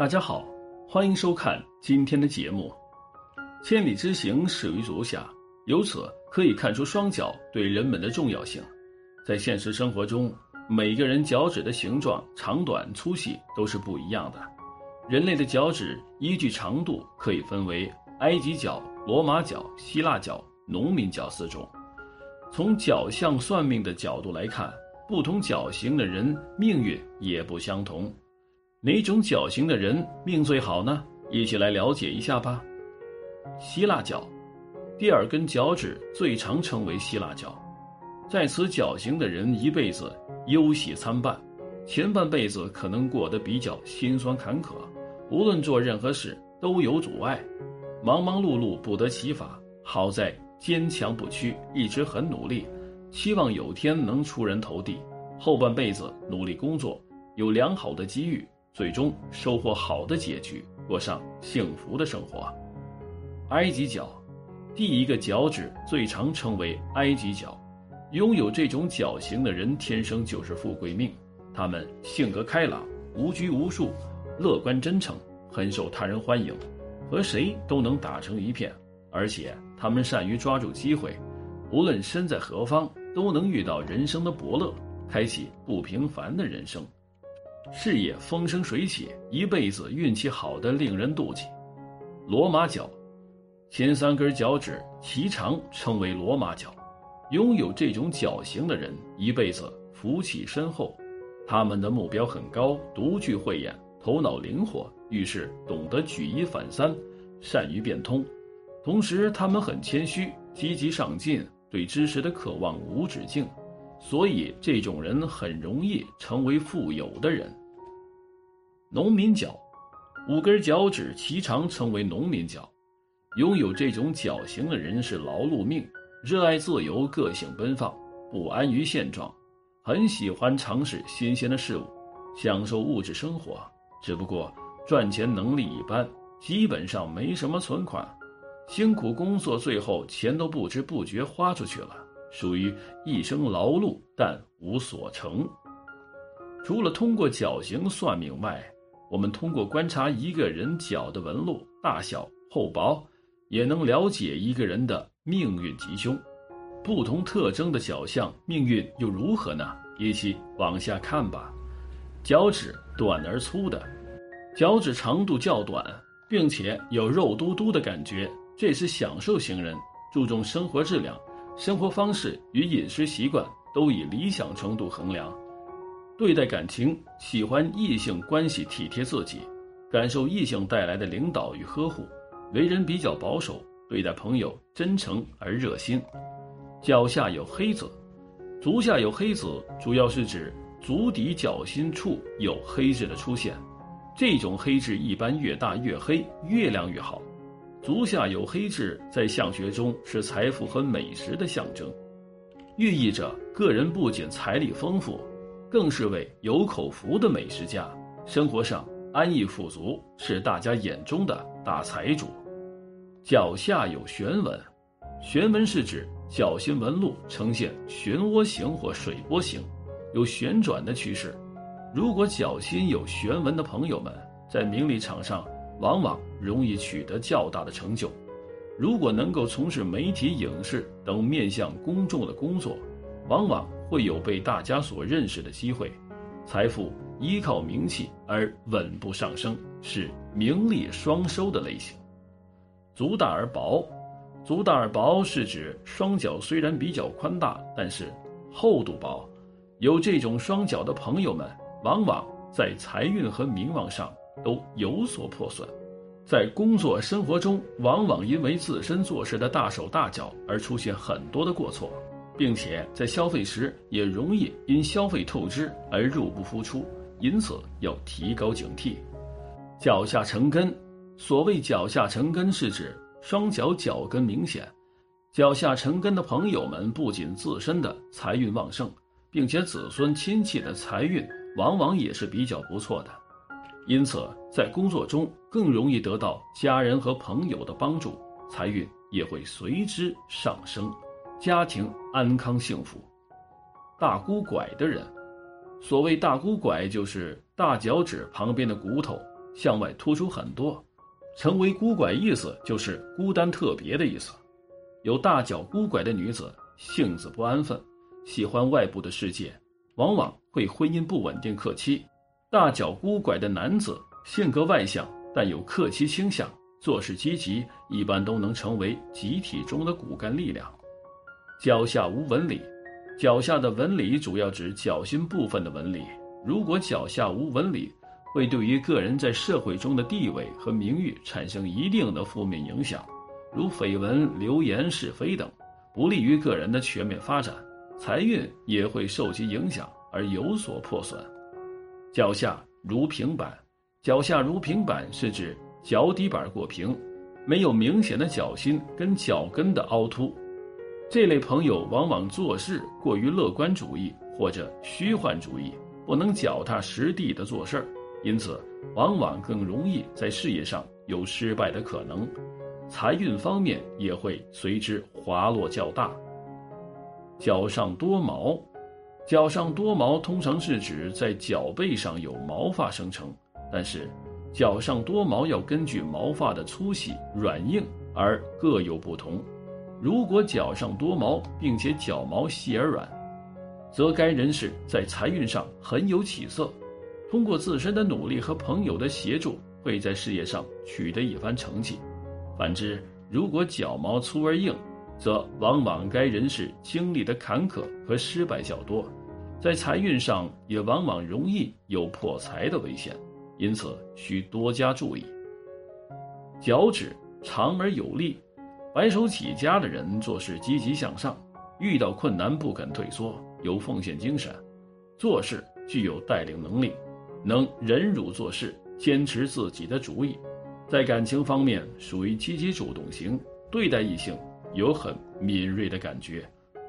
大家好，欢迎收看今天的节目。千里之行，始于足下，由此可以看出双脚对人们的重要性。在现实生活中，每个人脚趾的形状、长短、粗细都是不一样的。人类的脚趾依据长度可以分为埃及脚、罗马脚、希腊脚、农民脚四种。从脚相算命的角度来看，不同脚型的人命运也不相同。哪种脚型的人命最好呢？一起来了解一下吧。希腊脚，第二根脚趾最常称为希腊脚，在此脚型的人一辈子忧喜参半，前半辈子可能过得比较心酸坎坷，无论做任何事都有阻碍，忙忙碌碌不得其法。好在坚强不屈，一直很努力，希望有天能出人头地。后半辈子努力工作，有良好的机遇。最终收获好的结局，过上幸福的生活。埃及脚，第一个脚趾最常称为埃及脚。拥有这种脚型的人，天生就是富贵命。他们性格开朗、无拘无束、乐观真诚，很受他人欢迎，和谁都能打成一片。而且他们善于抓住机会，无论身在何方，都能遇到人生的伯乐，开启不平凡的人生。事业风生水起，一辈子运气好的令人妒忌。罗马脚，前三根脚趾齐长，称为罗马脚。拥有这种脚型的人，一辈子福气深厚。他们的目标很高，独具慧眼，头脑灵活，遇事懂得举一反三，善于变通。同时，他们很谦虚，积极上进，对知识的渴望无止境。所以，这种人很容易成为富有的人。农民脚，五根脚趾齐长，称为农民脚。拥有这种脚型的人是劳碌命，热爱自由，个性奔放，不安于现状，很喜欢尝试新鲜的事物，享受物质生活。只不过赚钱能力一般，基本上没什么存款，辛苦工作，最后钱都不知不觉花出去了，属于一生劳碌但无所成。除了通过脚型算命外，我们通过观察一个人脚的纹路大小厚薄，也能了解一个人的命运吉凶。不同特征的脚相，命运又如何呢？一起往下看吧。脚趾短而粗的，脚趾长度较短，并且有肉嘟嘟的感觉，这是享受型人，注重生活质量，生活方式与饮食习惯都以理想程度衡量。对待感情，喜欢异性关系体贴自己，感受异性带来的领导与呵护，为人比较保守，对待朋友真诚而热心。脚下有黑子，足下有黑子，主要是指足底脚心处有黑痣的出现。这种黑痣一般越大越黑，越亮越好。足下有黑痣，在相学中是财富和美食的象征，寓意着个人不仅财力丰富。更是位有口福的美食家，生活上安逸富足，是大家眼中的大财主。脚下有旋纹，旋纹是指脚心纹路呈现漩涡形或水波形，有旋转的趋势。如果脚心有旋纹的朋友们，在名利场上往往容易取得较大的成就。如果能够从事媒体、影视等面向公众的工作，往往。会有被大家所认识的机会，财富依靠名气而稳步上升，是名利双收的类型。足大而薄，足大而薄是指双脚虽然比较宽大，但是厚度薄。有这种双脚的朋友们，往往在财运和名望上都有所破损。在工作生活中，往往因为自身做事的大手大脚而出现很多的过错，并且在消费时也容易因消费透支而入不敷出，因此要提高警惕。脚下成根，所谓脚下成根，是指双脚脚跟明显。脚下成根的朋友们，不仅自身的财运旺盛，并且子孙亲戚的财运往往也是比较不错的。因此，在工作中更容易得到家人和朋友的帮助，财运也会随之上升，家庭安康幸福。大孤拐的人，所谓大孤拐，就是大脚趾旁边的骨头向外突出很多，成为孤拐意思就是孤单特别的意思。有大脚孤拐的女子，性子不安分，喜欢外部的世界，往往会婚姻不稳定，克妻。大脚孤拐的男子性格外向，但有克妻倾向，做事积极，一般都能成为集体中的骨干力量。脚下无纹理，脚下的纹理主要指脚心部分的纹理。如果脚下无纹理，会对于个人在社会中的地位和名誉产生一定的负面影响，如绯闻、流言、是非等，不利于个人的全面发展，财运也会受其影响而有所破损。脚下如平板，脚下如平板是指脚底板过平，没有明显的脚心跟脚跟的凹凸。这类朋友往往做事过于乐观主义或者虚幻主义，不能脚踏实地的做事儿，因此往往更容易在事业上有失败的可能，财运方面也会随之滑落较大。脚上多毛。脚上多毛通常是指在脚背上有毛发生成，但是脚上多毛要根据毛发的粗细、软硬而各有不同。如果脚上多毛，并且脚毛细而软，则该人士在财运上很有起色，通过自身的努力和朋友的协助，会在事业上取得一番成绩。反之，如果脚毛粗而硬，则往往该人士经历的坎坷和失败较多。在财运上也往往容易有破财的危险，因此需多加注意。脚趾长而有力，白手起家的人做事积极向上，遇到困难不肯退缩，有奉献精神，做事具有带领能力，能忍辱做事，坚持自己的主意。在感情方面属于积极主动型，对待异性有很敏锐的感觉，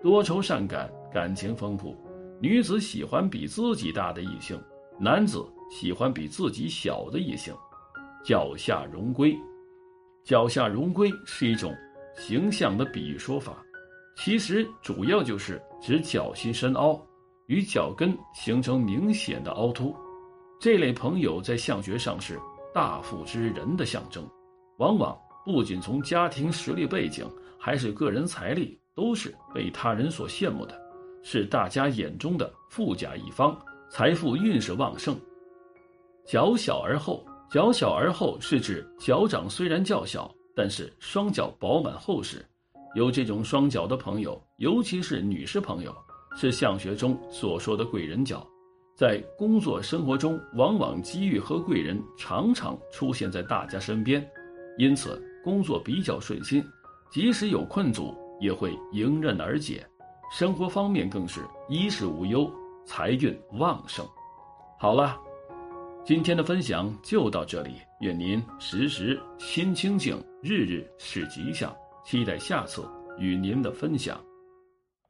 多愁善感，感情丰富。女子喜欢比自己大的异性，男子喜欢比自己小的异性。脚下荣归，脚下荣归是一种形象的比喻说法，其实主要就是指脚心深凹，与脚跟形成明显的凹凸。这类朋友在相学上是大富之人的象征，往往不仅从家庭实力背景，还是个人财力，都是被他人所羡慕的。是大家眼中的富甲一方，财富运势旺盛。脚小而厚，脚小而厚是指脚掌虽然较小，但是双脚饱满厚实。有这种双脚的朋友，尤其是女士朋友，是相学中所说的贵人脚。在工作生活中，往往机遇和贵人常常出现在大家身边，因此工作比较顺心，即使有困阻，也会迎刃而解。生活方面更是衣食无忧，财运旺盛。好了，今天的分享就到这里，愿您时时心清静，日日是吉祥。期待下次与您的分享。